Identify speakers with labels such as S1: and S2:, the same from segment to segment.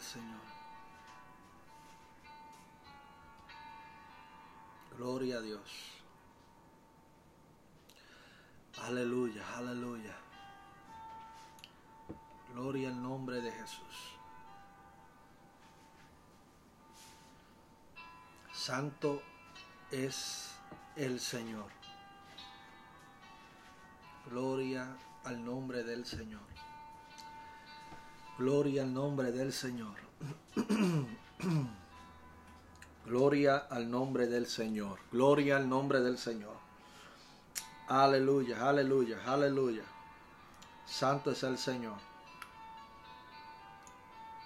S1: Señor. Gloria a Dios. Aleluya, aleluya. Gloria al nombre de Jesús. Santo es el Señor. Gloria al nombre del Señor. Gloria al nombre del Señor. Gloria al nombre del Señor. Gloria al nombre del Señor. Aleluya, aleluya, aleluya. Santo es el Señor.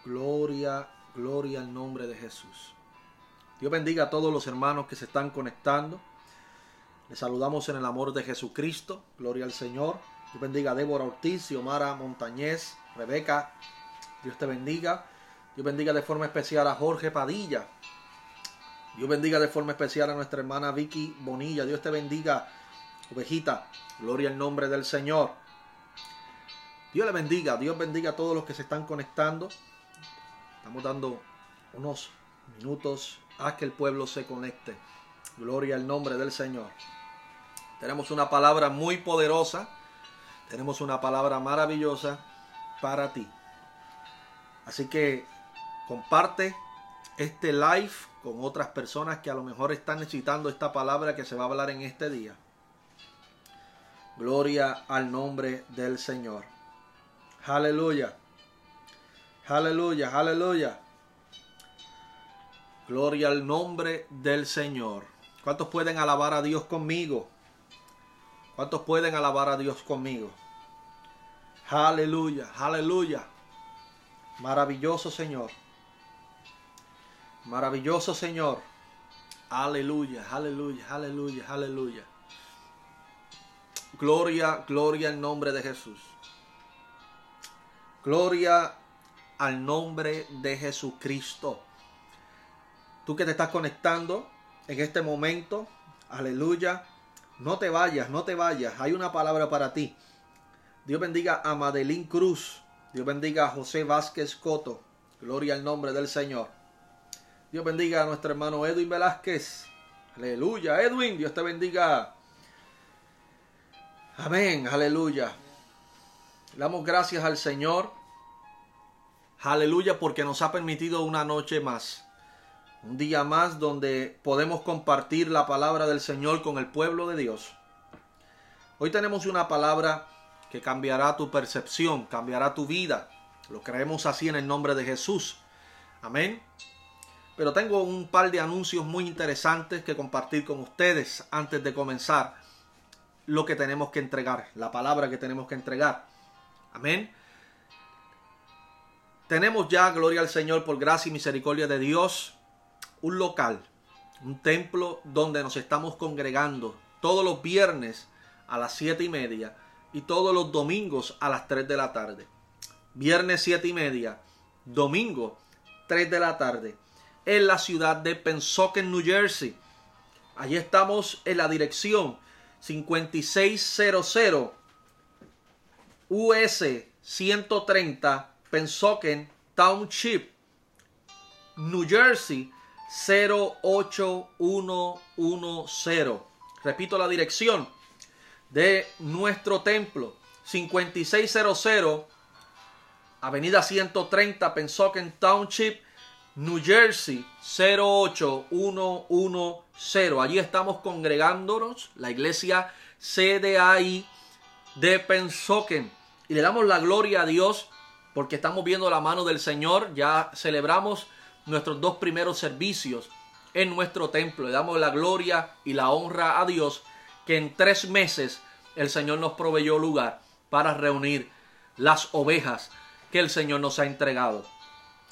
S1: Gloria, gloria al nombre de Jesús. Dios bendiga a todos los hermanos que se están conectando. Les saludamos en el amor de Jesucristo. Gloria al Señor. Dios bendiga a Débora Ortiz, Xiomara Montañez, Rebeca. Dios te bendiga. Dios bendiga de forma especial a Jorge Padilla. Dios bendiga de forma especial a nuestra hermana Vicky Bonilla. Dios te bendiga, ovejita. Gloria al nombre del Señor. Dios le bendiga. Dios bendiga a todos los que se están conectando. Estamos dando unos minutos a que el pueblo se conecte. Gloria al nombre del Señor. Tenemos una palabra muy poderosa. Tenemos una palabra maravillosa para ti. Así que comparte este live con otras personas que a lo mejor están necesitando esta palabra que se va a hablar en este día. Gloria al nombre del Señor. Aleluya. Aleluya, aleluya. Gloria al nombre del Señor. ¿Cuántos pueden alabar a Dios conmigo? ¿Cuántos pueden alabar a Dios conmigo? Aleluya, aleluya. Maravilloso Señor. Maravilloso Señor. Aleluya, aleluya, aleluya, aleluya. Gloria, gloria al nombre de Jesús. Gloria al nombre de Jesucristo. Tú que te estás conectando en este momento, aleluya. No te vayas, no te vayas. Hay una palabra para ti. Dios bendiga a Madeline Cruz. Dios bendiga a José Vázquez Coto. Gloria al nombre del Señor. Dios bendiga a nuestro hermano Edwin Velázquez. Aleluya. Edwin, Dios te bendiga. Amén. Aleluya. Le damos gracias al Señor. Aleluya porque nos ha permitido una noche más. Un día más donde podemos compartir la palabra del Señor con el pueblo de Dios. Hoy tenemos una palabra que cambiará tu percepción, cambiará tu vida. Lo creemos así en el nombre de Jesús. Amén. Pero tengo un par de anuncios muy interesantes que compartir con ustedes antes de comenzar lo que tenemos que entregar, la palabra que tenemos que entregar. Amén. Tenemos ya, gloria al Señor, por gracia y misericordia de Dios, un local, un templo donde nos estamos congregando todos los viernes a las siete y media y todos los domingos a las 3 de la tarde. Viernes siete y media, domingo 3 de la tarde, en la ciudad de Pensoken, New Jersey. Allí estamos en la dirección 5600 US 130 Pensoken Township, New Jersey 08110. Repito la dirección de nuestro templo 5600 Avenida 130 Pensoken Township New Jersey 08110. Allí estamos congregándonos, la iglesia CDAI de Pensoken. Y le damos la gloria a Dios porque estamos viendo la mano del Señor. Ya celebramos nuestros dos primeros servicios en nuestro templo. Le damos la gloria y la honra a Dios que en tres meses el Señor nos proveyó lugar para reunir las ovejas que el Señor nos ha entregado.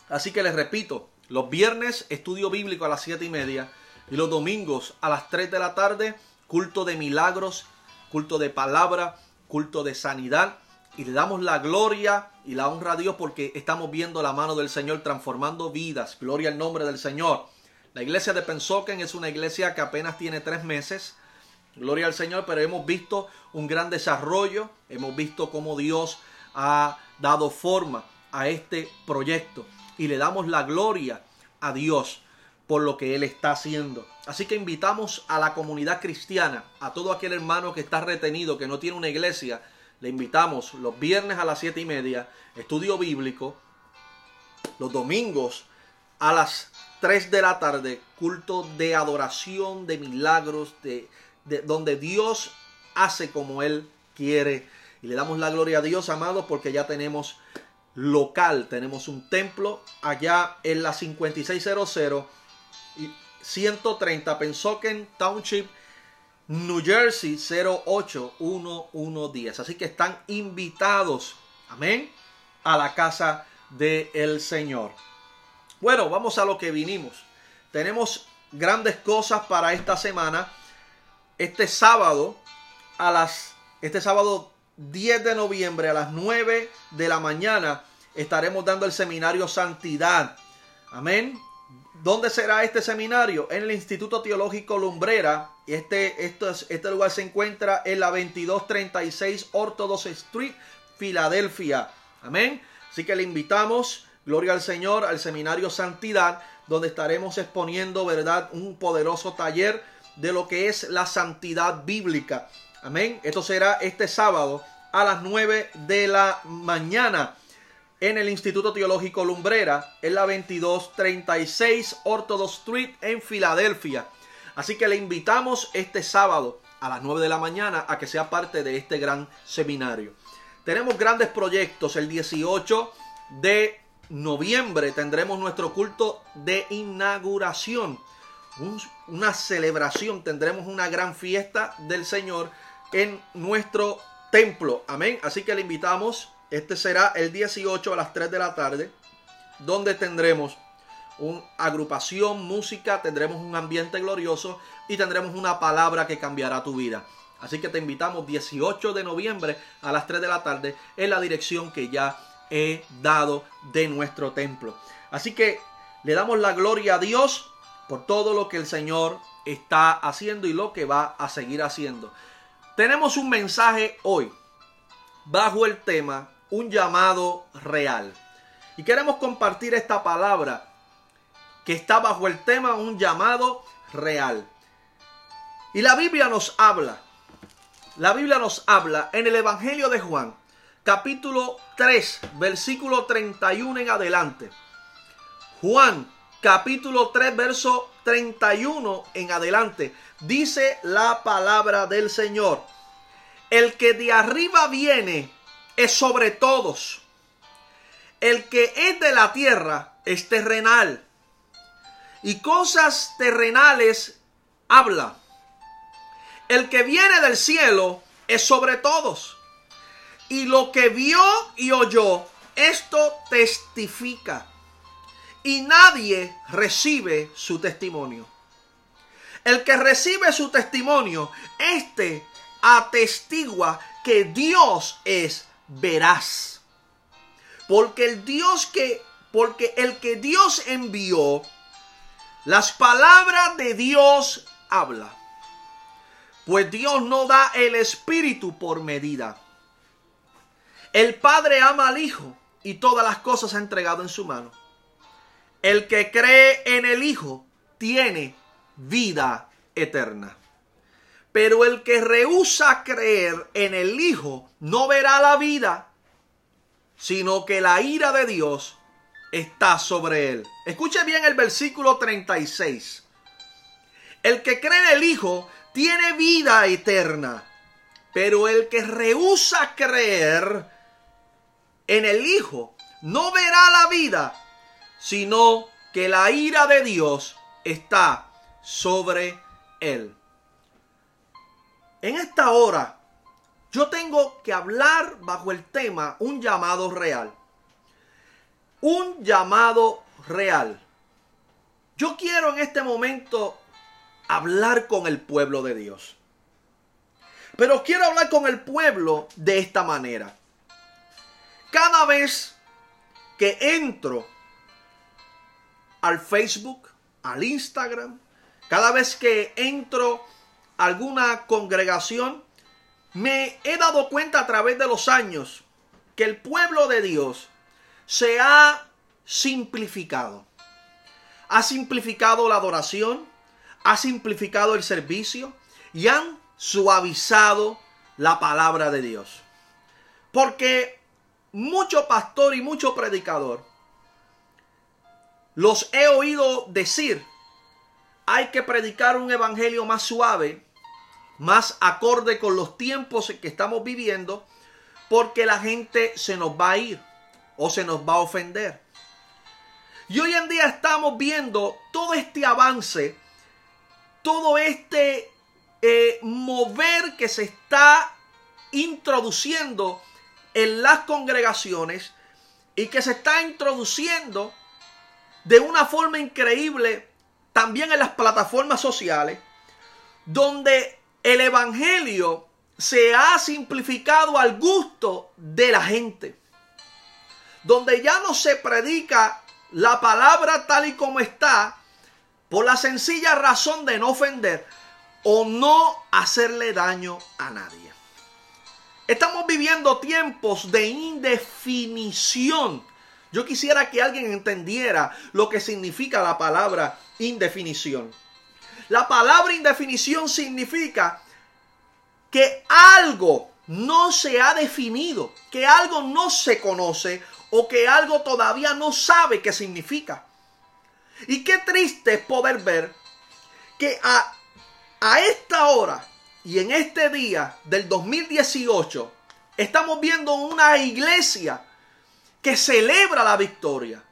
S1: Así que les repito, los viernes estudio bíblico a las siete y media y los domingos a las 3 de la tarde culto de milagros, culto de palabra, culto de sanidad y le damos la gloria y la honra a Dios porque estamos viendo la mano del Señor transformando vidas. Gloria al nombre del Señor. La iglesia de Pensoken es una iglesia que apenas tiene tres meses. Gloria al Señor, pero hemos visto un gran desarrollo, hemos visto cómo Dios ha dado forma a este proyecto y le damos la gloria a Dios por lo que Él está haciendo. Así que invitamos a la comunidad cristiana, a todo aquel hermano que está retenido, que no tiene una iglesia, le invitamos los viernes a las siete y media, estudio bíblico, los domingos a las 3 de la tarde, culto de adoración, de milagros, de, de donde Dios hace como Él quiere. Y le damos la gloria a Dios, amados, porque ya tenemos local, tenemos un templo allá en la 5600 y 130 Pensoken Township, New Jersey 08110. Así que están invitados, amén, a la casa del Señor. Bueno, vamos a lo que vinimos. Tenemos grandes cosas para esta semana. Este sábado, a las, este sábado 10 de noviembre a las 9 de la mañana, estaremos dando el seminario Santidad. Amén. ¿Dónde será este seminario? En el Instituto Teológico Lumbrera. Este, este lugar se encuentra en la 2236 Orthodox Street, Filadelfia. Amén. Así que le invitamos, gloria al Señor, al seminario Santidad, donde estaremos exponiendo, ¿verdad? Un poderoso taller de lo que es la santidad bíblica. Amén. Esto será este sábado a las 9 de la mañana en el Instituto Teológico Lumbrera, en la 2236 Orthodox Street en Filadelfia. Así que le invitamos este sábado a las 9 de la mañana a que sea parte de este gran seminario. Tenemos grandes proyectos. El 18 de noviembre tendremos nuestro culto de inauguración. Una celebración. Tendremos una gran fiesta del Señor en nuestro templo. Amén. Así que le invitamos este será el 18 a las 3 de la tarde, donde tendremos una agrupación, música, tendremos un ambiente glorioso y tendremos una palabra que cambiará tu vida. Así que te invitamos 18 de noviembre a las 3 de la tarde en la dirección que ya he dado de nuestro templo. Así que le damos la gloria a Dios por todo lo que el Señor está haciendo y lo que va a seguir haciendo. Tenemos un mensaje hoy bajo el tema un llamado real. Y queremos compartir esta palabra que está bajo el tema un llamado real. Y la Biblia nos habla, la Biblia nos habla en el Evangelio de Juan, capítulo 3, versículo 31 en adelante. Juan, capítulo 3, verso 31 en adelante, dice la palabra del Señor. El que de arriba viene es sobre todos. El que es de la tierra es terrenal. Y cosas terrenales habla. El que viene del cielo es sobre todos. Y lo que vio y oyó, esto testifica. Y nadie recibe su testimonio. El que recibe su testimonio, este atestigua que Dios es verás. Porque el Dios que, porque el que Dios envió, las palabras de Dios habla. Pues Dios no da el Espíritu por medida. El Padre ama al Hijo y todas las cosas ha entregado en su mano. El que cree en el Hijo tiene vida eterna. Pero el que rehúsa creer en el Hijo no verá la vida, sino que la ira de Dios está sobre él. Escuche bien el versículo 36. El que cree en el Hijo tiene vida eterna, pero el que rehúsa creer en el Hijo no verá la vida, sino que la ira de Dios está sobre él. En esta hora yo tengo que hablar bajo el tema un llamado real. Un llamado real. Yo quiero en este momento hablar con el pueblo de Dios. Pero quiero hablar con el pueblo de esta manera. Cada vez que entro al Facebook, al Instagram, cada vez que entro a alguna congregación, me he dado cuenta a través de los años que el pueblo de Dios se ha simplificado. Ha simplificado la adoración, ha simplificado el servicio y han suavizado la palabra de Dios. Porque mucho pastor y mucho predicador los he oído decir, hay que predicar un evangelio más suave, más acorde con los tiempos que estamos viviendo, porque la gente se nos va a ir o se nos va a ofender. Y hoy en día estamos viendo todo este avance, todo este eh, mover que se está introduciendo en las congregaciones y que se está introduciendo de una forma increíble también en las plataformas sociales, donde el Evangelio se ha simplificado al gusto de la gente, donde ya no se predica la palabra tal y como está, por la sencilla razón de no ofender o no hacerle daño a nadie. Estamos viviendo tiempos de indefinición. Yo quisiera que alguien entendiera lo que significa la palabra indefinición. La palabra indefinición significa que algo no se ha definido, que algo no se conoce o que algo todavía no sabe qué significa. Y qué triste es poder ver que a, a esta hora y en este día del 2018 estamos viendo una iglesia que celebra la victoria.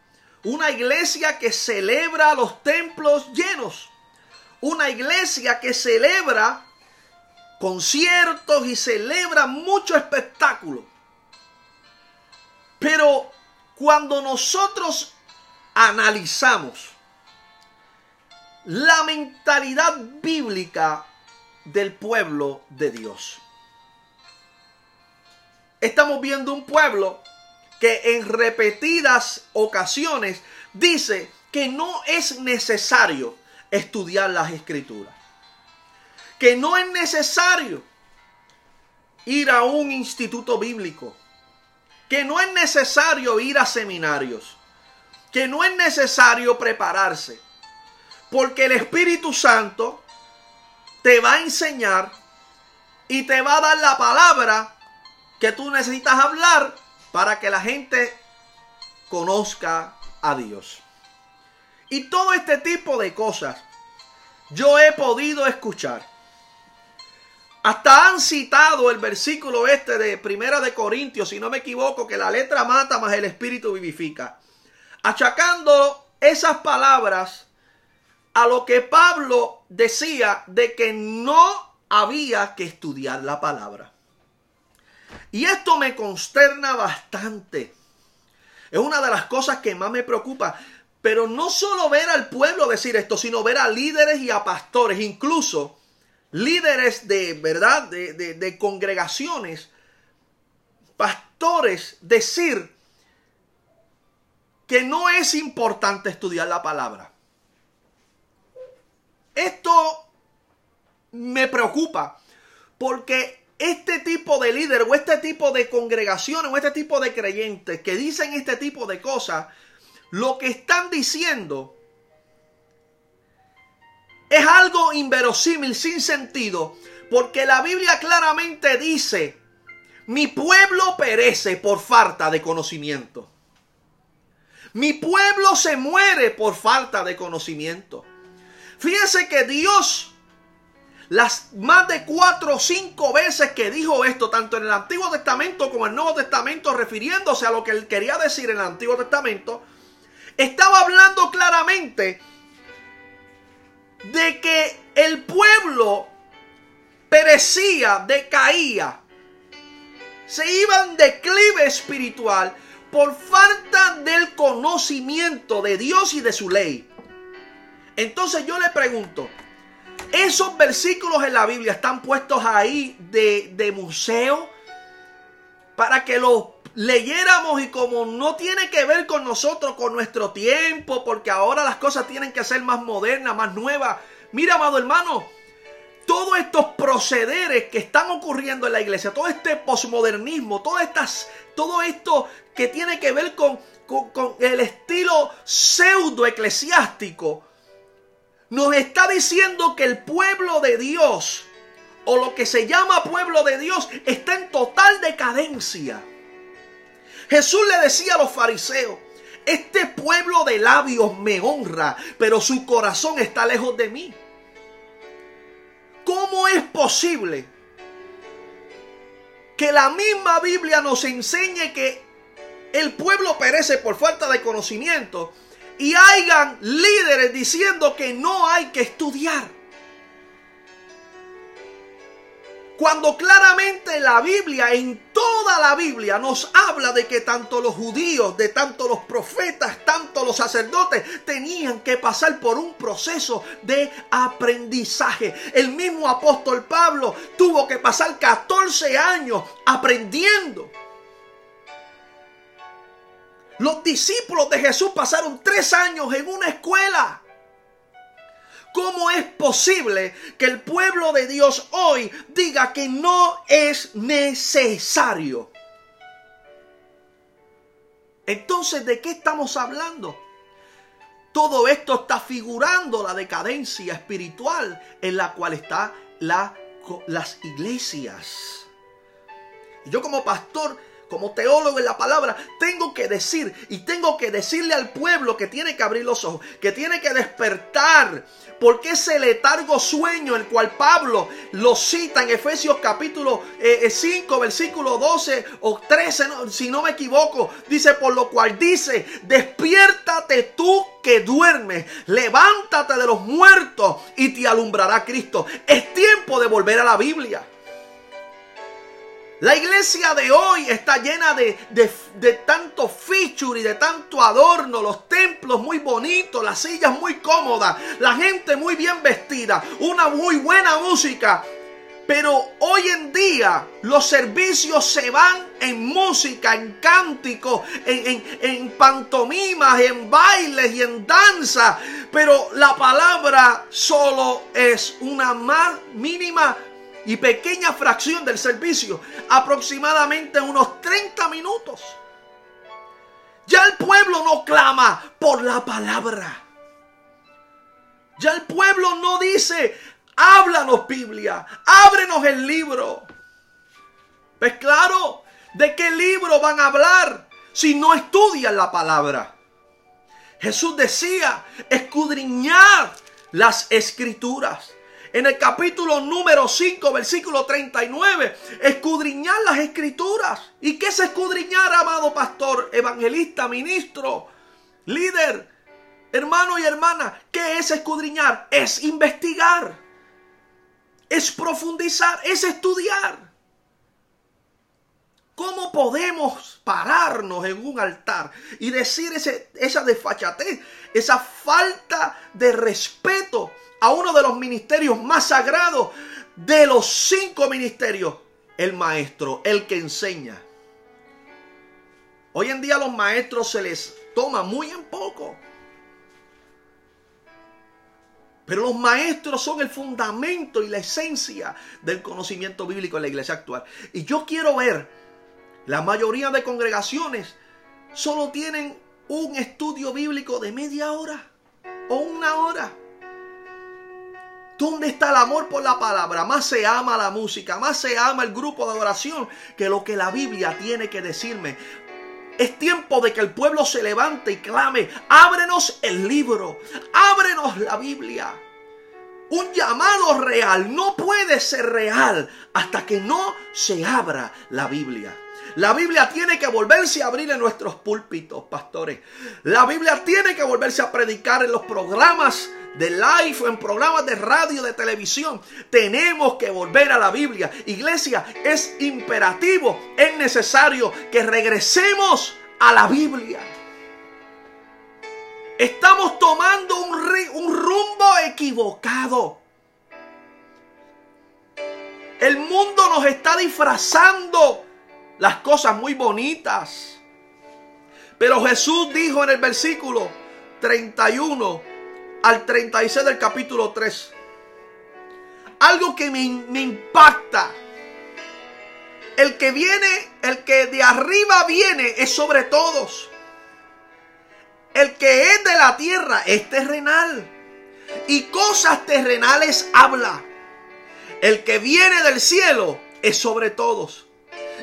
S1: Una iglesia que celebra los templos llenos. Una iglesia que celebra conciertos y celebra mucho espectáculo. Pero cuando nosotros analizamos la mentalidad bíblica del pueblo de Dios. Estamos viendo un pueblo que en repetidas ocasiones dice que no es necesario estudiar las escrituras. Que no es necesario ir a un instituto bíblico. Que no es necesario ir a seminarios. Que no es necesario prepararse. Porque el Espíritu Santo te va a enseñar y te va a dar la palabra que tú necesitas hablar para que la gente conozca a Dios. Y todo este tipo de cosas yo he podido escuchar. Hasta han citado el versículo este de Primera de Corintios, si no me equivoco, que la letra mata más el espíritu vivifica. Achacando esas palabras a lo que Pablo decía de que no había que estudiar la palabra. Y esto me consterna bastante. Es una de las cosas que más me preocupa. Pero no solo ver al pueblo decir esto, sino ver a líderes y a pastores, incluso líderes de verdad, de, de congregaciones, pastores, decir que no es importante estudiar la palabra. Esto me preocupa porque este tipo de líder o este tipo de congregaciones o este tipo de creyentes que dicen este tipo de cosas, lo que están diciendo es algo inverosímil, sin sentido, porque la Biblia claramente dice, mi pueblo perece por falta de conocimiento. Mi pueblo se muere por falta de conocimiento. Fíjese que Dios las más de cuatro o cinco veces que dijo esto, tanto en el Antiguo Testamento como en el Nuevo Testamento, refiriéndose a lo que él quería decir en el Antiguo Testamento, estaba hablando claramente de que el pueblo perecía, decaía se iba en declive espiritual por falta del conocimiento de Dios y de su ley. Entonces yo le pregunto, ¿esos versículos en la Biblia están puestos ahí de, de museo para que los leyéramos y como no tiene que ver con nosotros, con nuestro tiempo, porque ahora las cosas tienen que ser más modernas, más nuevas. Mira, amado hermano, todos estos procederes que están ocurriendo en la iglesia, todo este posmodernismo, todas todo esto que tiene que ver con, con el estilo pseudo eclesiástico, nos está diciendo que el pueblo de Dios, o lo que se llama pueblo de Dios, está en total decadencia. Jesús le decía a los fariseos, este pueblo de labios me honra, pero su corazón está lejos de mí. ¿Cómo es posible que la misma Biblia nos enseñe que el pueblo perece por falta de conocimiento y hayan líderes diciendo que no hay que estudiar? Cuando claramente la Biblia, en toda la Biblia, nos habla de que tanto los judíos, de tanto los profetas, tanto los sacerdotes, tenían que pasar por un proceso de aprendizaje. El mismo apóstol Pablo tuvo que pasar 14 años aprendiendo. Los discípulos de Jesús pasaron tres años en una escuela. ¿Cómo es posible que el pueblo de Dios hoy diga que no es necesario? Entonces, ¿de qué estamos hablando? Todo esto está figurando la decadencia espiritual en la cual están la, las iglesias. yo como pastor como teólogo en la palabra, tengo que decir y tengo que decirle al pueblo que tiene que abrir los ojos, que tiene que despertar, porque ese letargo sueño, el cual Pablo lo cita en Efesios capítulo 5, eh, eh, versículo 12 o 13, si no me equivoco, dice, por lo cual dice, despiértate tú que duermes, levántate de los muertos y te alumbrará Cristo. Es tiempo de volver a la Biblia. La iglesia de hoy está llena de, de, tanto feature y de tanto adorno, los templos muy bonitos, las sillas muy cómodas, la gente muy bien vestida, una muy buena música. Pero hoy en día los servicios se van en música, en cánticos, en, en, en pantomimas, en bailes y en danza. Pero la palabra solo es una más mínima y pequeña fracción del servicio, aproximadamente unos 30 minutos. Ya el pueblo no clama por la palabra. Ya el pueblo no dice, háblanos Biblia, ábrenos el libro. Pues claro, ¿de qué libro van a hablar si no estudian la palabra? Jesús decía, escudriñar las escrituras en el capítulo número 5, versículo 39, escudriñar las escrituras. ¿Y qué es escudriñar, amado pastor, evangelista, ministro, líder, hermano y hermana? ¿Qué es escudriñar? Es investigar, es profundizar, es estudiar. ¿Cómo podemos pararnos en un altar y decir ese, esa desfachatez, esa falta de respeto a uno de los ministerios más sagrados de los cinco ministerios, el maestro, el que enseña. Hoy en día a los maestros se les toma muy en poco. Pero los maestros son el fundamento y la esencia del conocimiento bíblico en la iglesia actual. Y yo quiero ver, la mayoría de congregaciones solo tienen un estudio bíblico de media hora o una hora. ¿Dónde está el amor por la palabra? Más se ama la música, más se ama el grupo de adoración que lo que la Biblia tiene que decirme. Es tiempo de que el pueblo se levante y clame, ábrenos el libro, ábrenos la Biblia. Un llamado real no puede ser real hasta que no se abra la Biblia. La Biblia tiene que volverse a abrir en nuestros púlpitos, pastores. La Biblia tiene que volverse a predicar en los programas de live en programas de radio, de televisión. Tenemos que volver a la Biblia. Iglesia, es imperativo, es necesario que regresemos a la Biblia. Estamos tomando un, un rumbo equivocado. El mundo nos está disfrazando las cosas muy bonitas. Pero Jesús dijo en el versículo 31 al 36 del capítulo 3. Algo que me, me impacta. El que viene, el que de arriba viene es sobre todos. El que es de la tierra es terrenal. Y cosas terrenales habla. El que viene del cielo es sobre todos.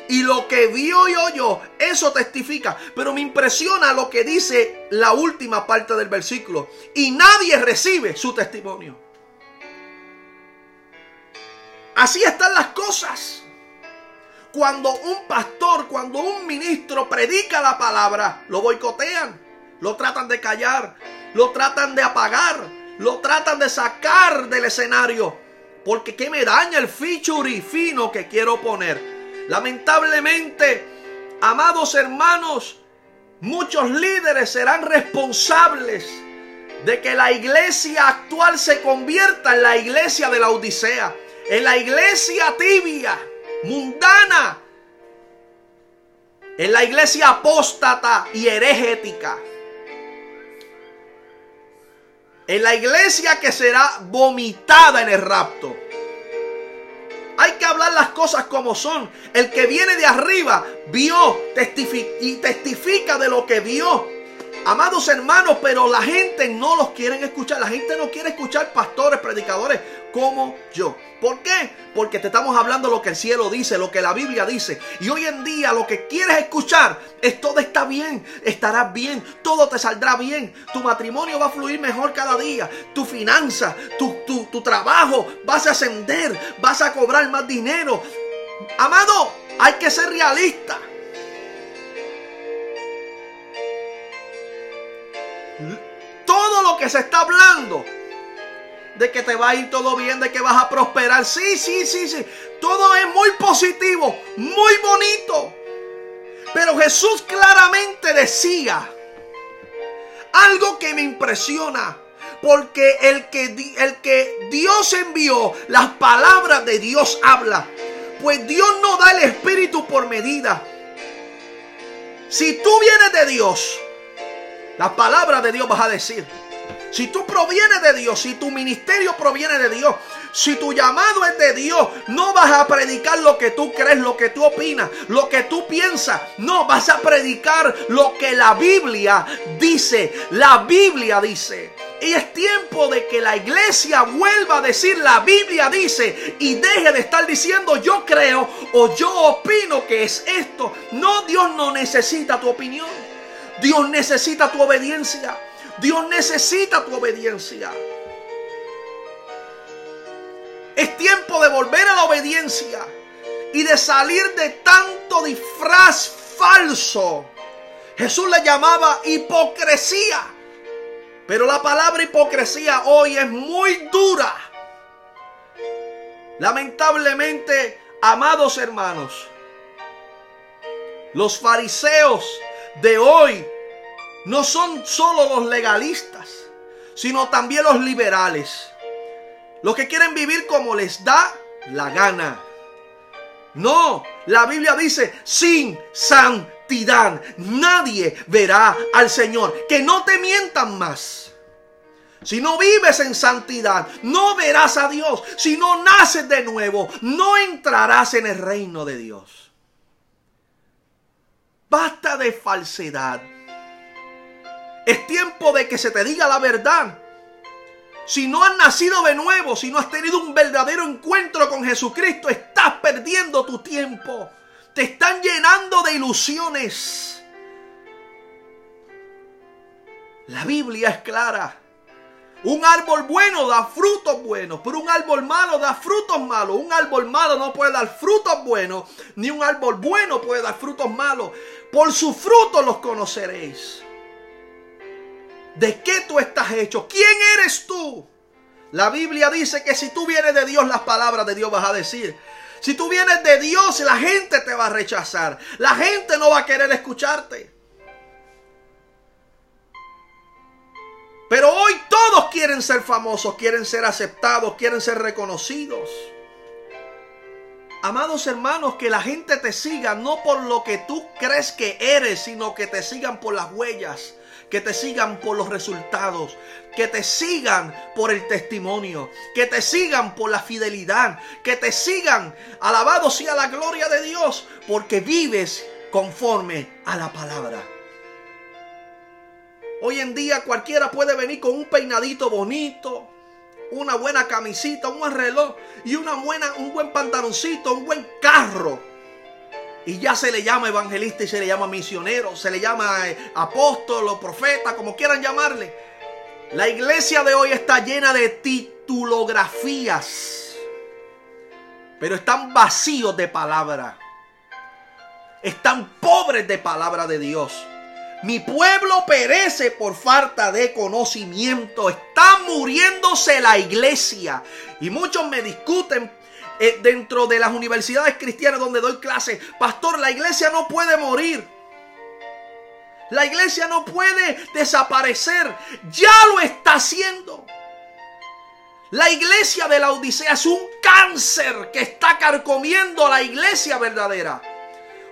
S1: Y lo que vio y oyó, eso testifica. Pero me impresiona lo que dice la última parte del versículo. Y nadie recibe su testimonio. Así están las cosas. Cuando un pastor, cuando un ministro predica la palabra, lo boicotean, lo tratan de callar, lo tratan de apagar, lo tratan de sacar del escenario. Porque ¿qué me daña el feature fino que quiero poner? Lamentablemente, amados hermanos, muchos líderes serán responsables de que la iglesia actual se convierta en la iglesia de la Odisea, en la iglesia tibia, mundana, en la iglesia apóstata y herejética, en la iglesia que será vomitada en el rapto. Que hablar las cosas como son. El que viene de arriba vio y testifica de lo que vio. Amados hermanos, pero la gente no los quiere escuchar. La gente no quiere escuchar pastores, predicadores como yo. ¿Por qué? Porque te estamos hablando lo que el cielo dice, lo que la Biblia dice. Y hoy en día lo que quieres escuchar es todo está bien, estarás bien, todo te saldrá bien. Tu matrimonio va a fluir mejor cada día. Tu finanza, tu, tu, tu trabajo, vas a ascender, vas a cobrar más dinero. Amado, hay que ser realista. Que se está hablando de que te va a ir todo bien, de que vas a prosperar. Sí, sí, sí, sí. Todo es muy positivo, muy bonito. Pero Jesús claramente decía algo que me impresiona. Porque el que, el que Dios envió, las palabras de Dios habla. Pues Dios no da el espíritu por medida. Si tú vienes de Dios, las palabras de Dios vas a decir. Si tú provienes de Dios, si tu ministerio proviene de Dios, si tu llamado es de Dios, no vas a predicar lo que tú crees, lo que tú opinas, lo que tú piensas. No, vas a predicar lo que la Biblia dice. La Biblia dice. Y es tiempo de que la iglesia vuelva a decir la Biblia dice y deje de estar diciendo yo creo o yo opino que es esto. No, Dios no necesita tu opinión. Dios necesita tu obediencia. Dios necesita tu obediencia. Es tiempo de volver a la obediencia y de salir de tanto disfraz falso. Jesús le llamaba hipocresía. Pero la palabra hipocresía hoy es muy dura. Lamentablemente, amados hermanos, los fariseos de hoy no son solo los legalistas, sino también los liberales. Los que quieren vivir como les da la gana. No, la Biblia dice, sin santidad nadie verá al Señor. Que no te mientan más. Si no vives en santidad, no verás a Dios. Si no naces de nuevo, no entrarás en el reino de Dios. Basta de falsedad. Es tiempo de que se te diga la verdad. Si no has nacido de nuevo, si no has tenido un verdadero encuentro con Jesucristo, estás perdiendo tu tiempo. Te están llenando de ilusiones. La Biblia es clara. Un árbol bueno da frutos buenos, pero un árbol malo da frutos malos. Un árbol malo no puede dar frutos buenos, ni un árbol bueno puede dar frutos malos. Por sus frutos los conoceréis. ¿De qué tú estás hecho? ¿Quién eres tú? La Biblia dice que si tú vienes de Dios, las palabras de Dios vas a decir. Si tú vienes de Dios, la gente te va a rechazar. La gente no va a querer escucharte. Pero hoy todos quieren ser famosos, quieren ser aceptados, quieren ser reconocidos. Amados hermanos, que la gente te siga no por lo que tú crees que eres, sino que te sigan por las huellas, que te sigan por los resultados, que te sigan por el testimonio, que te sigan por la fidelidad, que te sigan, alabado sea la gloria de Dios, porque vives conforme a la palabra. Hoy en día cualquiera puede venir con un peinadito bonito, una buena camisita, un buen reloj y una buena, un buen pantaloncito, un buen carro. Y ya se le llama evangelista y se le llama misionero, se le llama eh, apóstol o profeta, como quieran llamarle. La iglesia de hoy está llena de titulografías, pero están vacíos de palabra. Están pobres de palabra de Dios. Mi pueblo perece por falta de conocimiento. Está muriéndose la iglesia. Y muchos me discuten eh, dentro de las universidades cristianas donde doy clase. Pastor, la iglesia no puede morir. La iglesia no puede desaparecer. Ya lo está haciendo. La iglesia de la Odisea es un cáncer que está carcomiendo a la iglesia verdadera.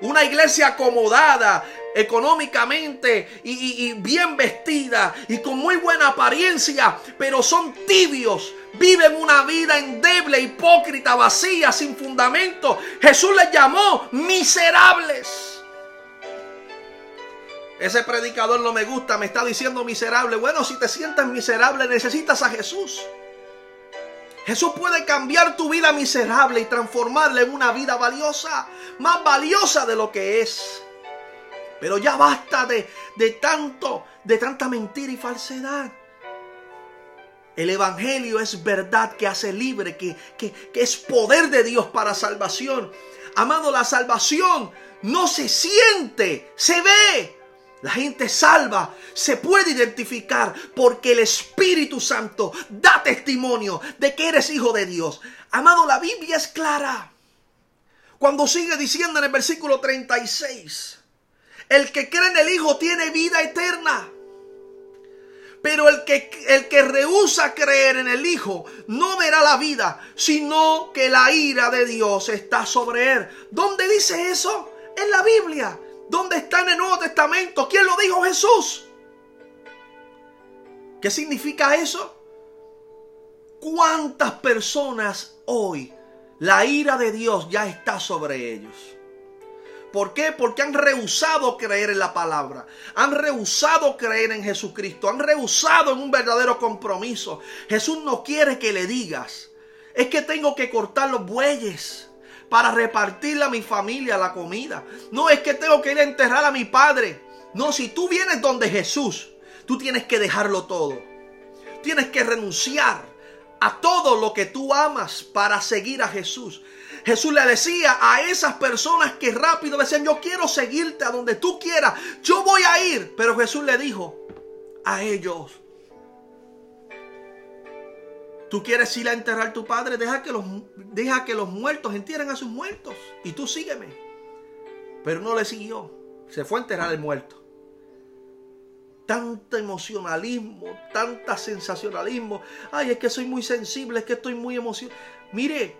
S1: Una iglesia acomodada, económicamente y, bien vestida y con muy buena apariencia, pero son tibios, viven una vida endeble, hipócrita, vacía, sin fundamento. Jesús les llamó miserables. Ese predicador no me gusta, me está diciendo miserable. Bueno, si te sientes miserable, necesitas a Jesús. Jesús puede cambiar tu vida miserable y transformarla en una vida valiosa, más valiosa de lo que es. Pero ya basta de, de tanto, de tanta mentira y falsedad. El Evangelio es verdad que hace libre, que, que, que, es poder de Dios para salvación. Amado, la salvación no se siente, se ve. La gente salva se puede identificar porque el Espíritu Santo da testimonio de que eres hijo de Dios. Amado, la Biblia es clara. Cuando sigue diciendo en el versículo 36, el que cree en el Hijo tiene vida eterna. Pero el que, el que rehúsa creer en el Hijo no verá la vida, sino que la ira de Dios está sobre él. ¿Dónde dice eso? En la Biblia. ¿Dónde está en el Nuevo Testamento? ¿Quién lo dijo Jesús? ¿Qué significa eso? ¿Cuántas personas hoy la ira de Dios ya está sobre ellos? ¿Por qué? Porque han rehusado creer en la palabra. Han rehusado creer en Jesucristo. Han rehusado en un verdadero compromiso. Jesús no quiere que le digas. Es que tengo que cortar los bueyes para repartirle a mi familia la comida. No es que tengo que ir a enterrar a mi padre. No, si tú vienes donde Jesús, tú tienes que dejarlo todo. Tienes que renunciar a todo lo que tú amas para seguir a Jesús. Jesús le decía a esas personas que rápido decían, yo quiero seguirte a donde tú quieras, yo voy a ir. Pero Jesús le dijo a ellos, tú quieres ir a enterrar a tu padre, deja que los, deja que los muertos entierren a sus muertos y tú sígueme. Pero no le siguió, se fue a enterrar al muerto tanto emocionalismo, tanta sensacionalismo. Ay, es que soy muy sensible, es que estoy muy emocionado. Mire,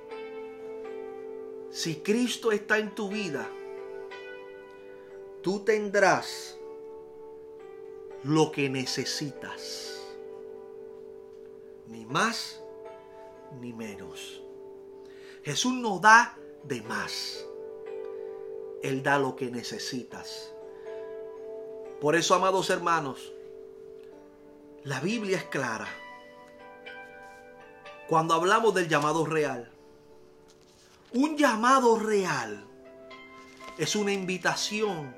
S1: si Cristo está en tu vida, tú tendrás lo que necesitas. Ni más ni menos. Jesús no da de más. Él da lo que necesitas. Por eso, amados hermanos, la Biblia es clara. Cuando hablamos del llamado real, un llamado real es una invitación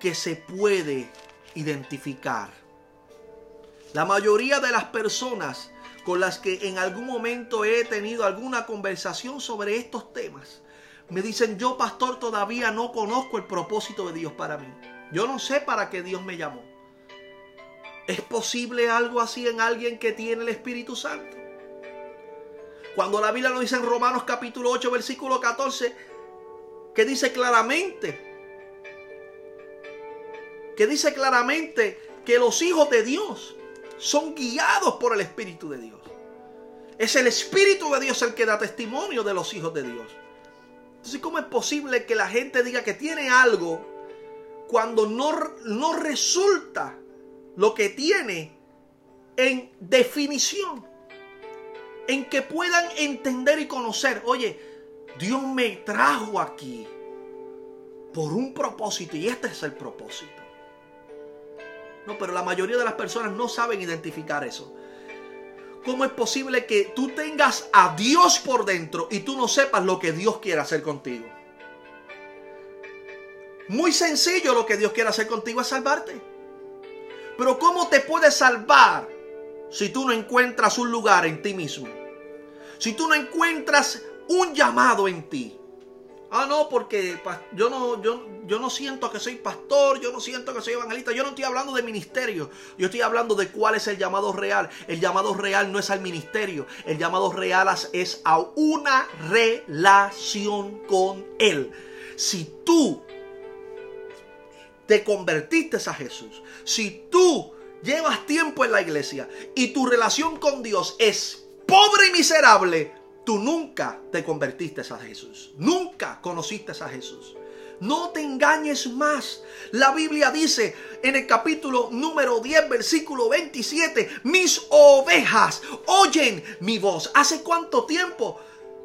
S1: que se puede identificar. La mayoría de las personas con las que en algún momento he tenido alguna conversación sobre estos temas, me dicen, yo pastor todavía no conozco el propósito de Dios para mí. Yo no sé para qué Dios me llamó. ¿Es posible algo así en alguien que tiene el Espíritu Santo? Cuando la Biblia nos dice en Romanos capítulo 8, versículo 14, que dice claramente, que dice claramente que los hijos de Dios son guiados por el Espíritu de Dios. Es el Espíritu de Dios el que da testimonio de los hijos de Dios. Entonces, ¿cómo es posible que la gente diga que tiene algo cuando no, no resulta lo que tiene en definición? En que puedan entender y conocer, oye, Dios me trajo aquí por un propósito y este es el propósito. No, pero la mayoría de las personas no saben identificar eso. ¿Cómo es posible que tú tengas a Dios por dentro y tú no sepas lo que Dios quiere hacer contigo? Muy sencillo lo que Dios quiere hacer contigo es salvarte. Pero ¿cómo te puedes salvar si tú no encuentras un lugar en ti mismo? Si tú no encuentras un llamado en ti. Ah, no, porque yo no, yo, yo no siento que soy pastor, yo no siento que soy evangelista, yo no estoy hablando de ministerio, yo estoy hablando de cuál es el llamado real. El llamado real no es al ministerio, el llamado real es a una relación con Él. Si tú te convertiste a Jesús, si tú llevas tiempo en la iglesia y tu relación con Dios es pobre y miserable, Tú nunca te convertiste a Jesús. Nunca conociste a Jesús. No te engañes más. La Biblia dice en el capítulo número 10, versículo 27, mis ovejas oyen mi voz. ¿Hace cuánto tiempo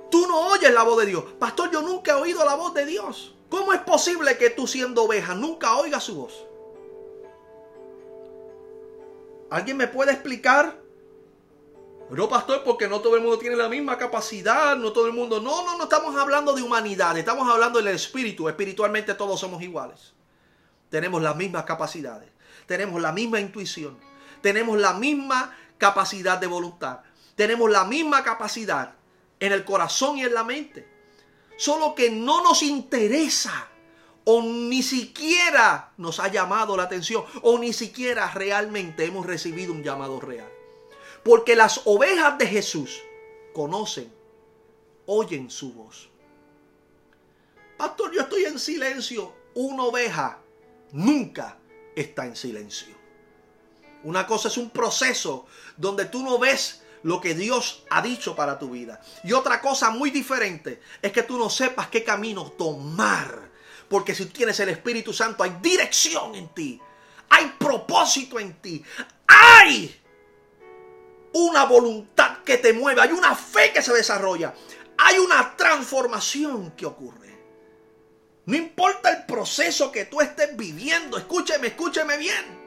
S1: tú no oyes la voz de Dios? Pastor, yo nunca he oído la voz de Dios. ¿Cómo es posible que tú siendo oveja nunca oigas su voz? ¿Alguien me puede explicar no, pastor, porque no todo el mundo tiene la misma capacidad, no todo el mundo. No, no, no estamos hablando de humanidad, estamos hablando del espíritu. Espiritualmente todos somos iguales. Tenemos las mismas capacidades, tenemos la misma intuición, tenemos la misma capacidad de voluntad, tenemos la misma capacidad en el corazón y en la mente. Solo que no nos interesa o ni siquiera nos ha llamado la atención o ni siquiera realmente hemos recibido un llamado real. Porque las ovejas de Jesús conocen, oyen su voz. Pastor, yo estoy en silencio. Una oveja nunca está en silencio. Una cosa es un proceso donde tú no ves lo que Dios ha dicho para tu vida. Y otra cosa muy diferente es que tú no sepas qué camino tomar. Porque si tienes el Espíritu Santo hay dirección en ti. Hay propósito en ti. Hay una voluntad que te mueve, hay una fe que se desarrolla, hay una transformación que ocurre. No importa el proceso que tú estés viviendo, escúcheme, escúcheme bien.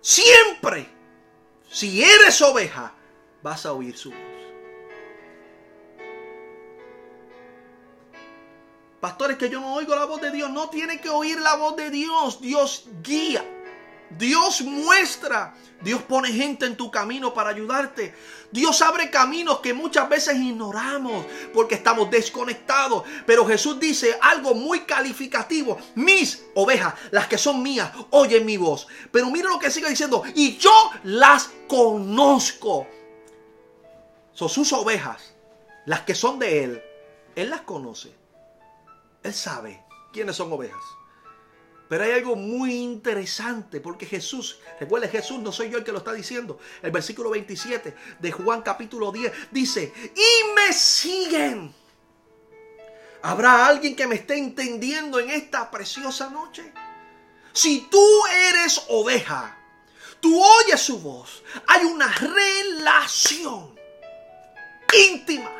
S1: Siempre, si eres oveja, vas a oír su voz. Pastores, que yo no oigo la voz de Dios. No tiene que oír la voz de Dios. Dios guía. Dios muestra, Dios pone gente en tu camino para ayudarte. Dios abre caminos que muchas veces ignoramos porque estamos desconectados. Pero Jesús dice algo muy calificativo. Mis ovejas, las que son mías, oyen mi voz. Pero mira lo que sigue diciendo. Y yo las conozco. Son sus ovejas, las que son de Él. Él las conoce. Él sabe quiénes son ovejas. Pero hay algo muy interesante porque Jesús, recuerde Jesús, no soy yo el que lo está diciendo. El versículo 27 de Juan capítulo 10 dice, y me siguen. ¿Habrá alguien que me esté entendiendo en esta preciosa noche? Si tú eres oveja, tú oyes su voz, hay una relación íntima.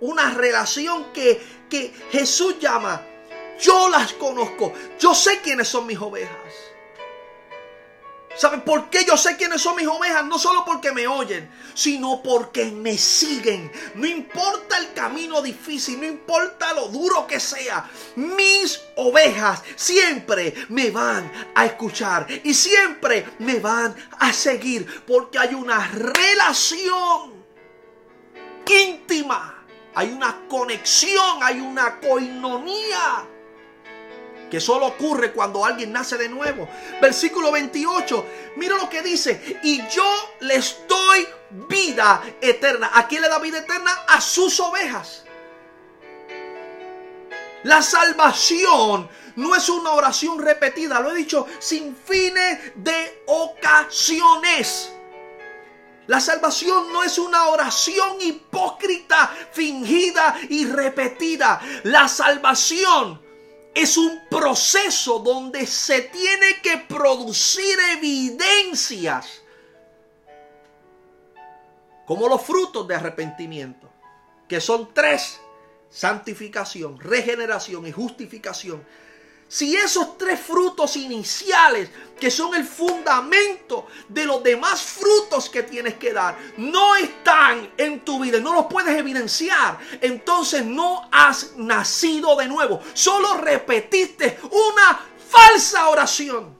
S1: Una relación que, que Jesús llama yo las conozco. Yo sé quiénes son mis ovejas. ¿Saben por qué yo sé quiénes son mis ovejas? No solo porque me oyen, sino porque me siguen. No importa el camino difícil, no importa lo duro que sea. Mis ovejas siempre me van a escuchar y siempre me van a seguir porque hay una relación íntima. Hay una conexión, hay una coinonía que solo ocurre cuando alguien nace de nuevo. Versículo 28, mira lo que dice, y yo les doy vida eterna. ¿A quién le da vida eterna? A sus ovejas. La salvación no es una oración repetida, lo he dicho, sin fines de ocasiones. La salvación no es una oración hipócrita, fingida y repetida. La salvación es un proceso donde se tiene que producir evidencias como los frutos de arrepentimiento, que son tres, santificación, regeneración y justificación. Si esos tres frutos iniciales, que son el fundamento de los demás frutos que tienes que dar, no están en tu vida, no los puedes evidenciar, entonces no has nacido de nuevo. Solo repetiste una falsa oración.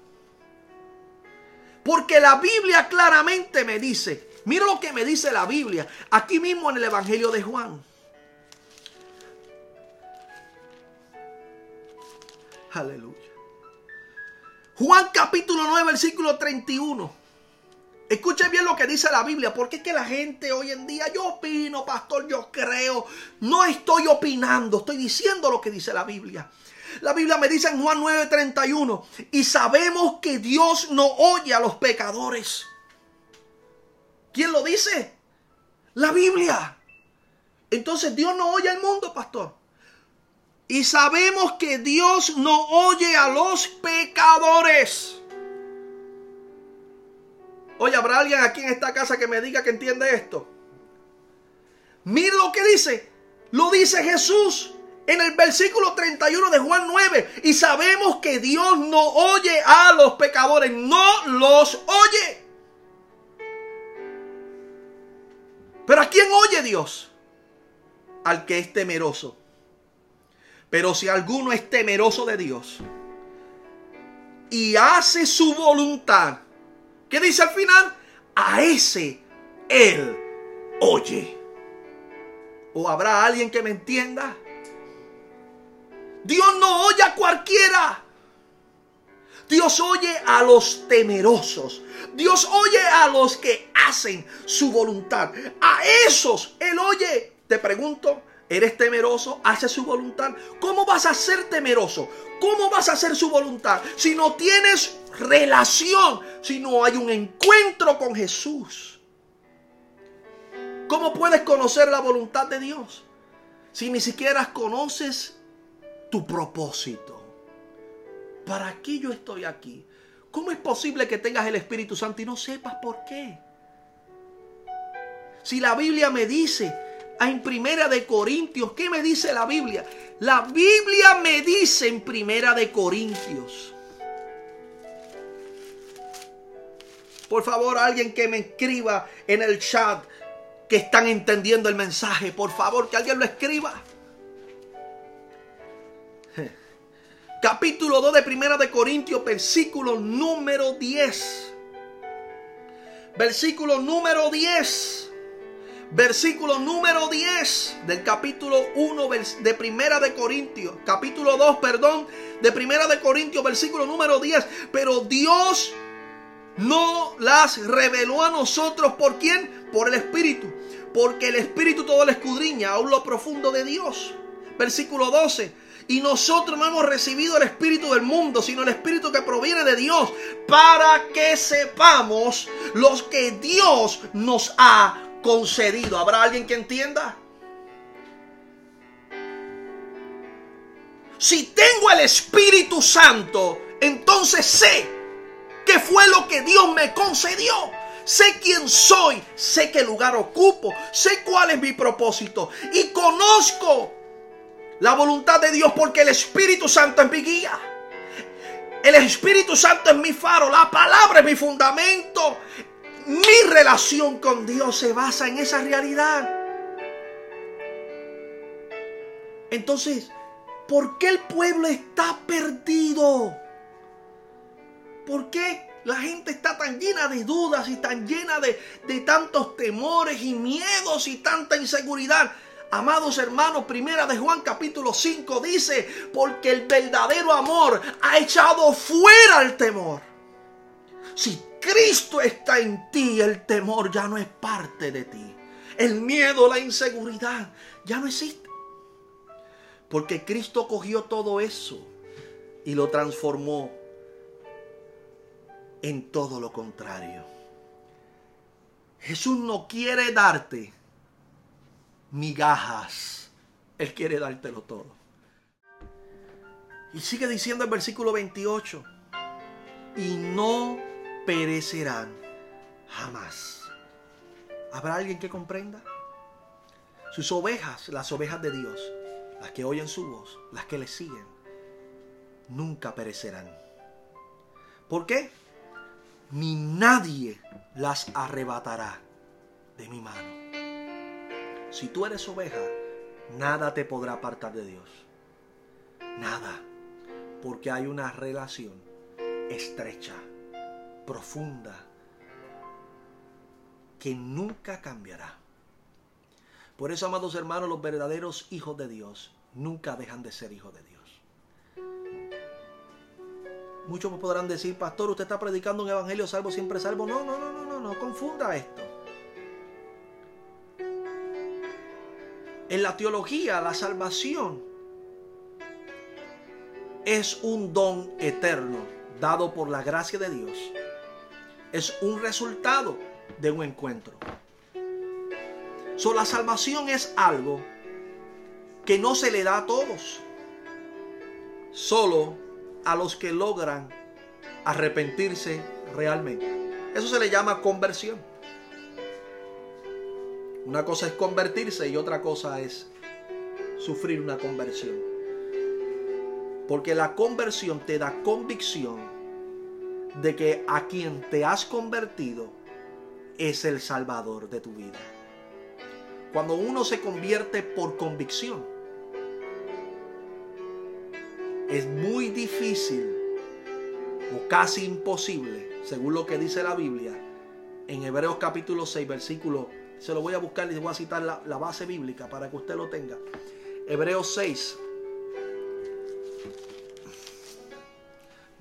S1: Porque la Biblia claramente me dice, mira lo que me dice la Biblia, aquí mismo en el Evangelio de Juan. Aleluya. Juan capítulo 9, versículo 31. Escuchen bien lo que dice la Biblia, porque es que la gente hoy en día, yo opino, pastor, yo creo, no estoy opinando, estoy diciendo lo que dice la Biblia. La Biblia me dice en Juan 9:31, y sabemos que Dios no oye a los pecadores. ¿Quién lo dice? La Biblia. Entonces Dios no oye al mundo, pastor. Y sabemos que Dios no oye a los pecadores. Oye, ¿habrá alguien aquí en esta casa que me diga que entiende esto? Mira lo que dice. Lo dice Jesús en el versículo 31 de Juan 9. Y sabemos que Dios no oye a los pecadores. No los oye. Pero ¿a quién oye Dios? Al que es temeroso. Pero si alguno es temeroso de Dios y hace su voluntad, ¿qué dice al final? A ese Él oye. ¿O habrá alguien que me entienda? Dios no oye a cualquiera. Dios oye a los temerosos. Dios oye a los que hacen su voluntad. A esos Él oye. Te pregunto, ¿Eres temeroso? ¿Haces su voluntad? ¿Cómo vas a ser temeroso? ¿Cómo vas a hacer su voluntad? Si no tienes relación, si no hay un encuentro con Jesús. ¿Cómo puedes conocer la voluntad de Dios? Si ni siquiera conoces tu propósito. ¿Para qué yo estoy aquí? ¿Cómo es posible que tengas el Espíritu Santo y no sepas por qué? Si la Biblia me dice en Primera de Corintios. ¿Qué me dice la Biblia? La Biblia me dice en Primera de Corintios. Por favor, alguien que me escriba en el chat que están entendiendo el mensaje. Por favor, que alguien lo escriba. Capítulo 2 de Primera de Corintios, versículo número 10. Versículo número 10 versículo número 10 del capítulo 1 de Primera de Corintios, capítulo 2, perdón, de Primera de Corintios, versículo número 10. Pero Dios no las reveló a nosotros. ¿Por quién? Por el Espíritu. Porque el Espíritu todo lo escudriña, aún lo profundo de Dios. Versículo 12. Y nosotros no hemos recibido el Espíritu del mundo, sino el Espíritu que proviene de Dios, para que sepamos los que Dios nos ha concedido. ¿Habrá alguien que entienda? Si tengo el Espíritu Santo, entonces sé qué fue lo que Dios me concedió. Sé quién soy, sé qué lugar ocupo, sé cuál es mi propósito y conozco la voluntad de Dios porque el Espíritu Santo es mi guía. El Espíritu Santo es mi faro, la palabra es mi fundamento mi relación con Dios se basa en esa realidad. Entonces, ¿por qué el pueblo está perdido? ¿Por qué la gente está tan llena de dudas y tan llena de, de tantos temores y miedos y tanta inseguridad? Amados hermanos, primera de Juan capítulo 5 dice, porque el verdadero amor ha echado fuera el temor. Si Cristo está en ti, el temor ya no es parte de ti. El miedo, la inseguridad ya no existe. Porque Cristo cogió todo eso y lo transformó en todo lo contrario. Jesús no quiere darte migajas. Él quiere dártelo todo. Y sigue diciendo el versículo 28. Y no perecerán jamás. ¿Habrá alguien que comprenda? Sus ovejas, las ovejas de Dios, las que oyen su voz, las que le siguen, nunca perecerán. ¿Por qué? Ni nadie las arrebatará de mi mano. Si tú eres oveja, nada te podrá apartar de Dios. Nada. Porque hay una relación estrecha, profunda, que nunca cambiará. Por eso, amados hermanos, los verdaderos hijos de Dios nunca dejan de ser hijos de Dios. Muchos me podrán decir, pastor, usted está predicando un evangelio salvo, siempre salvo. No, no, no, no, no, no confunda esto. En la teología, la salvación es un don eterno dado por la gracia de Dios. Es un resultado de un encuentro. So, la salvación es algo que no se le da a todos, solo a los que logran arrepentirse realmente. Eso se le llama conversión. Una cosa es convertirse y otra cosa es sufrir una conversión. Porque la conversión te da convicción de que a quien te has convertido es el Salvador de tu vida. Cuando uno se convierte por convicción, es muy difícil o casi imposible, según lo que dice la Biblia, en Hebreos capítulo 6, versículo se lo voy a buscar y voy a citar la, la base bíblica para que usted lo tenga. Hebreos 6,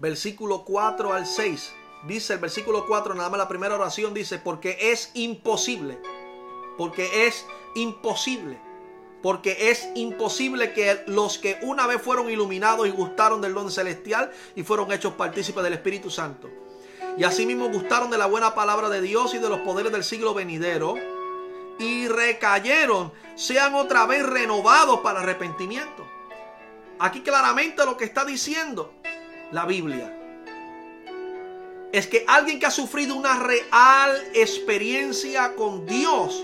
S1: versículo 4 al 6. Dice el versículo 4, nada más la primera oración dice, porque es imposible, porque es imposible, porque es imposible que los que una vez fueron iluminados y gustaron del don celestial y fueron hechos partícipes del Espíritu Santo, y asimismo gustaron de la buena palabra de Dios y de los poderes del siglo venidero, y recayeron sean otra vez renovados para arrepentimiento. Aquí claramente lo que está diciendo la Biblia es que alguien que ha sufrido una real experiencia con Dios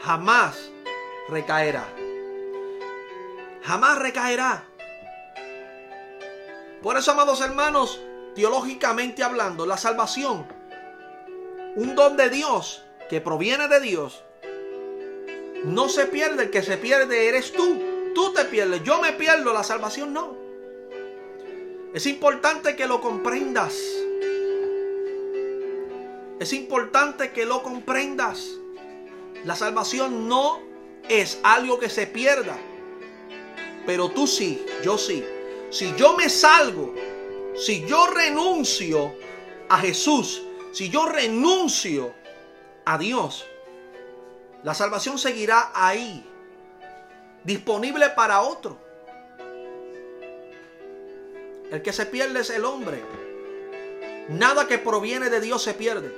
S1: jamás recaerá. Jamás recaerá. Por eso, amados hermanos, teológicamente hablando, la salvación, un don de Dios que proviene de Dios, no se pierde, el que se pierde eres tú. Tú te pierdes, yo me pierdo, la salvación no. Es importante que lo comprendas. Es importante que lo comprendas. La salvación no es algo que se pierda. Pero tú sí, yo sí. Si yo me salgo, si yo renuncio a Jesús, si yo renuncio a Dios, la salvación seguirá ahí, disponible para otro. El que se pierde es el hombre. Nada que proviene de Dios se pierde.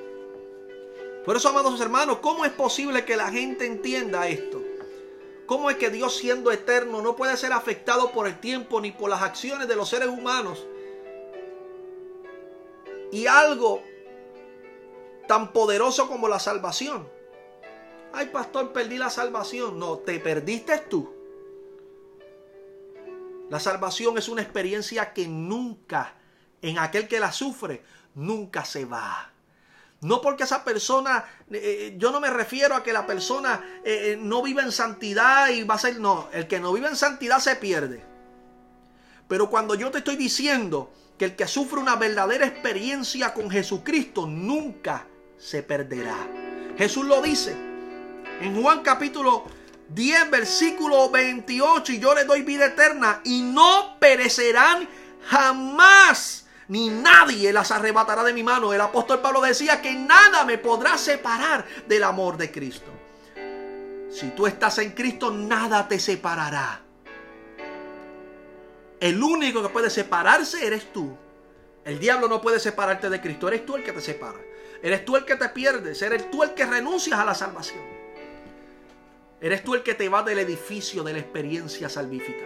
S1: Por eso, amados hermanos, ¿cómo es posible que la gente entienda esto? ¿Cómo es que Dios siendo eterno no puede ser afectado por el tiempo ni por las acciones de los seres humanos? Y algo tan poderoso como la salvación ay pastor, perdí la salvación. No, te perdiste tú. La salvación es una experiencia que nunca, en aquel que la sufre, nunca se va. No porque esa persona, eh, eh, yo no me refiero a que la persona eh, no vive en santidad y va a ser, no, el que no vive en santidad se pierde. Pero cuando yo te estoy diciendo que el que sufre una verdadera experiencia con Jesucristo nunca se perderá. Jesús lo dice. En Juan capítulo 10, versículo 28, y yo les doy vida eterna y no perecerán jamás, ni nadie las arrebatará de mi mano. El apóstol Pablo decía que nada me podrá separar del amor de Cristo. Si tú estás en Cristo, nada te separará. El único que puede separarse eres tú. El diablo no puede separarte de Cristo, eres tú el que te separa. Eres tú el que te pierdes, eres tú el que renuncias a la salvación. Eres tú el que te va del edificio de la experiencia salvífica.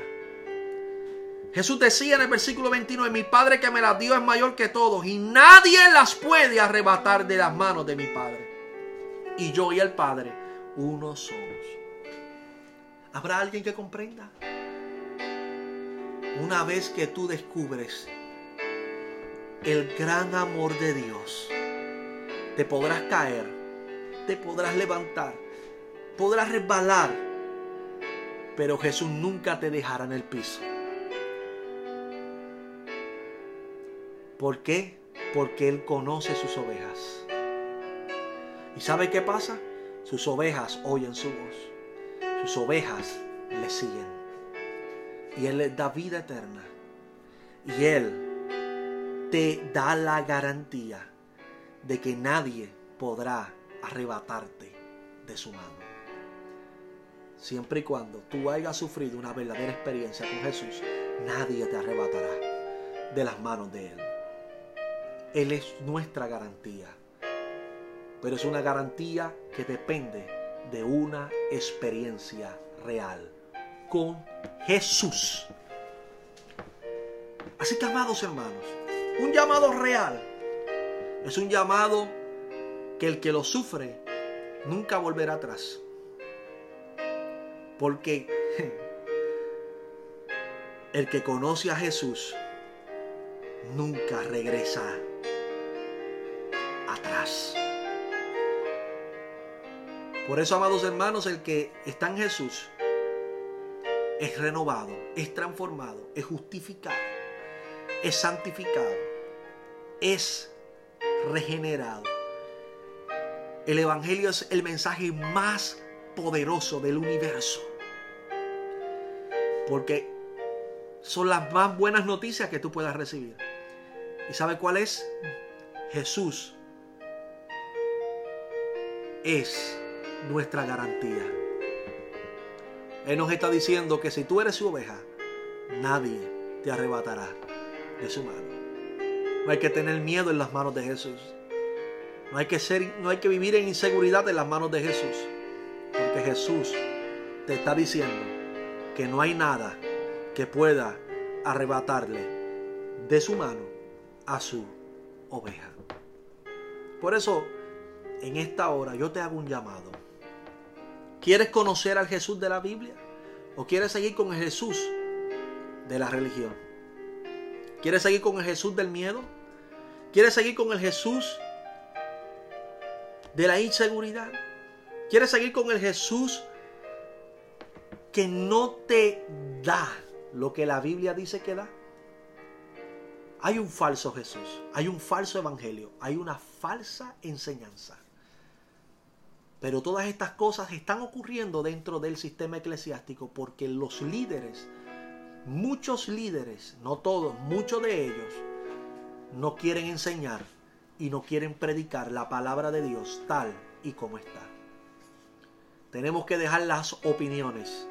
S1: Jesús decía en el versículo 29, mi Padre que me las dio es mayor que todos y nadie las puede arrebatar de las manos de mi Padre. Y yo y el Padre, uno somos. ¿Habrá alguien que comprenda? Una vez que tú descubres el gran amor de Dios, te podrás caer, te podrás levantar, podrás resbalar, pero Jesús nunca te dejará en el piso. ¿Por qué? Porque Él conoce sus ovejas. ¿Y sabe qué pasa? Sus ovejas oyen su voz. Sus ovejas le siguen. Y Él les da vida eterna. Y Él te da la garantía de que nadie podrá arrebatarte de su mano. Siempre y cuando tú hayas sufrido una verdadera experiencia con Jesús, nadie te arrebatará de las manos de Él. Él es nuestra garantía. Pero es una garantía que depende de una experiencia real con Jesús. Así que, amados hermanos, un llamado real es un llamado que el que lo sufre nunca volverá atrás. Porque el que conoce a Jesús nunca regresa atrás. Por eso, amados hermanos, el que está en Jesús es renovado, es transformado, es justificado, es santificado, es regenerado. El Evangelio es el mensaje más poderoso del universo. Porque son las más buenas noticias que tú puedas recibir. ¿Y sabe cuál es? Jesús es nuestra garantía. Él nos está diciendo que si tú eres su oveja, nadie te arrebatará de su mano. No hay que tener miedo en las manos de Jesús. No hay que, ser, no hay que vivir en inseguridad en las manos de Jesús. Jesús te está diciendo que no hay nada que pueda arrebatarle de su mano a su oveja. Por eso, en esta hora yo te hago un llamado. ¿Quieres conocer al Jesús de la Biblia? ¿O quieres seguir con el Jesús de la religión? ¿Quieres seguir con el Jesús del miedo? ¿Quieres seguir con el Jesús de la inseguridad? ¿Quieres seguir con el Jesús que no te da lo que la Biblia dice que da? Hay un falso Jesús, hay un falso evangelio, hay una falsa enseñanza. Pero todas estas cosas están ocurriendo dentro del sistema eclesiástico porque los líderes muchos líderes, no todos, muchos de ellos, no quieren enseñar y no quieren predicar la palabra de Dios tal y como está. Tenemos que dejar las opiniones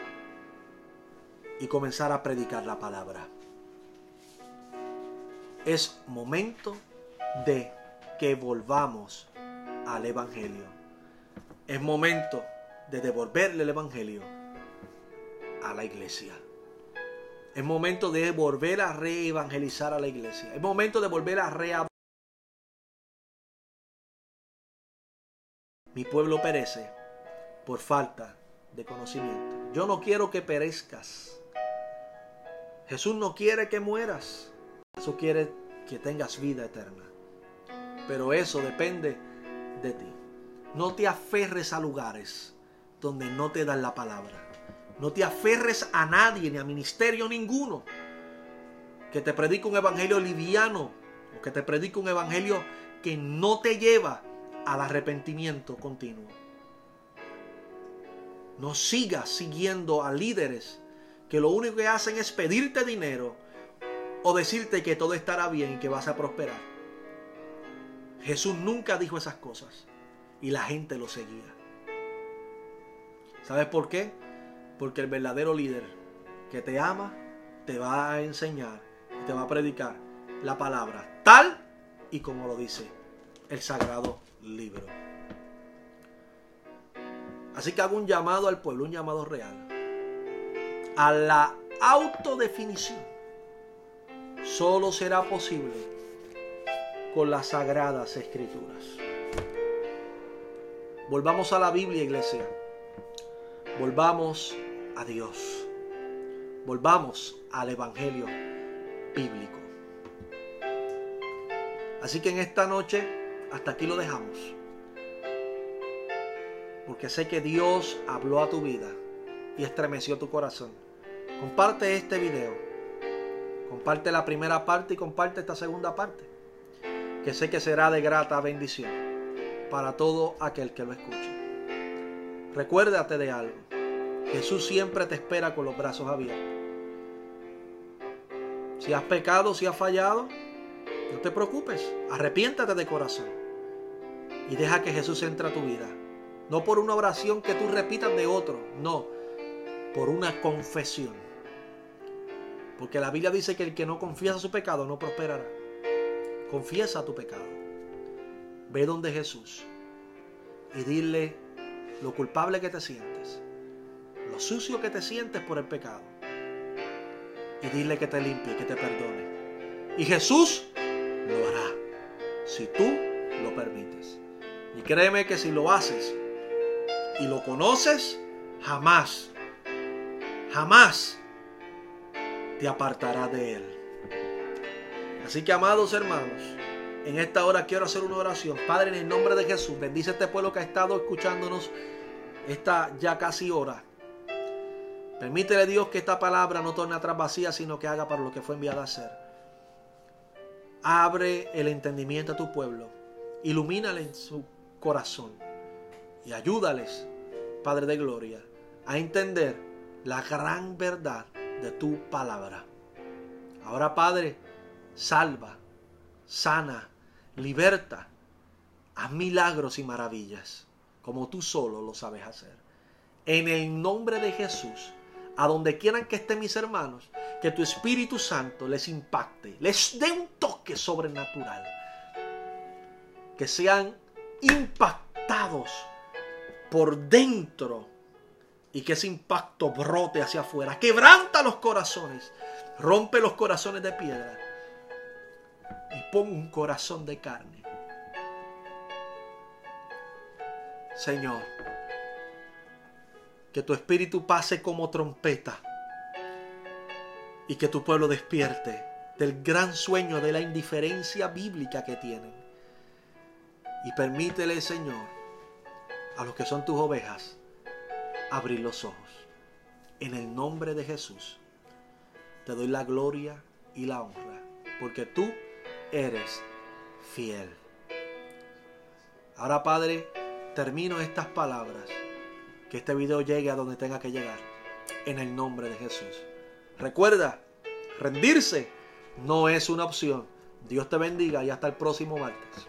S1: y comenzar a predicar la palabra. Es momento de que volvamos al Evangelio. Es momento de devolverle el Evangelio a la iglesia. Es momento de volver a reevangelizar a la iglesia. Es momento de volver a reabrir. Mi pueblo perece por falta de conocimiento. Yo no quiero que perezcas. Jesús no quiere que mueras. Jesús quiere que tengas vida eterna. Pero eso depende de ti. No te aferres a lugares donde no te dan la palabra. No te aferres a nadie ni a ministerio ninguno que te predique un evangelio liviano o que te predique un evangelio que no te lleva al arrepentimiento continuo. No sigas siguiendo a líderes que lo único que hacen es pedirte dinero o decirte que todo estará bien y que vas a prosperar. Jesús nunca dijo esas cosas y la gente lo seguía. ¿Sabes por qué? Porque el verdadero líder que te ama te va a enseñar y te va a predicar la palabra tal y como lo dice el sagrado libro. Así que hago un llamado al pueblo, un llamado real, a la autodefinición. Solo será posible con las sagradas escrituras. Volvamos a la Biblia, iglesia. Volvamos a Dios. Volvamos al Evangelio bíblico. Así que en esta noche, hasta aquí lo dejamos. Porque sé que Dios habló a tu vida y estremeció tu corazón. Comparte este video. Comparte la primera parte y comparte esta segunda parte. Que sé que será de grata bendición para todo aquel que lo escuche. Recuérdate de algo. Jesús siempre te espera con los brazos abiertos. Si has pecado, si has fallado, no te preocupes. Arrepiéntate de corazón. Y deja que Jesús entre a tu vida. No por una oración que tú repitas de otro. No. Por una confesión. Porque la Biblia dice que el que no confiesa su pecado no prosperará. Confiesa tu pecado. Ve donde Jesús. Y dile lo culpable que te sientes lo sucio que te sientes por el pecado. Y dile que te limpie, que te perdone. Y Jesús lo hará, si tú lo permites. Y créeme que si lo haces y lo conoces, jamás, jamás te apartará de él. Así que amados hermanos, en esta hora quiero hacer una oración. Padre, en el nombre de Jesús, bendice este pueblo que ha estado escuchándonos esta ya casi hora. Permítele Dios que esta palabra no torne atrás vacía, sino que haga para lo que fue enviada a hacer. Abre el entendimiento a tu pueblo. Ilumínale en su corazón. Y ayúdales, Padre de Gloria, a entender la gran verdad de tu palabra. Ahora, Padre, salva, sana, liberta, haz milagros y maravillas, como tú solo lo sabes hacer. En el nombre de Jesús a donde quieran que estén mis hermanos, que tu Espíritu Santo les impacte, les dé un toque sobrenatural, que sean impactados por dentro y que ese impacto brote hacia afuera, quebranta los corazones, rompe los corazones de piedra y pon un corazón de carne. Señor, que tu espíritu pase como trompeta y que tu pueblo despierte del gran sueño de la indiferencia bíblica que tienen. Y permítele, Señor, a los que son tus ovejas, abrir los ojos. En el nombre de Jesús, te doy la gloria y la honra, porque tú eres fiel. Ahora, Padre, termino estas palabras que este video llegue a donde tenga que llegar. En el nombre de Jesús. Recuerda, rendirse no es una opción. Dios te bendiga y hasta el próximo martes.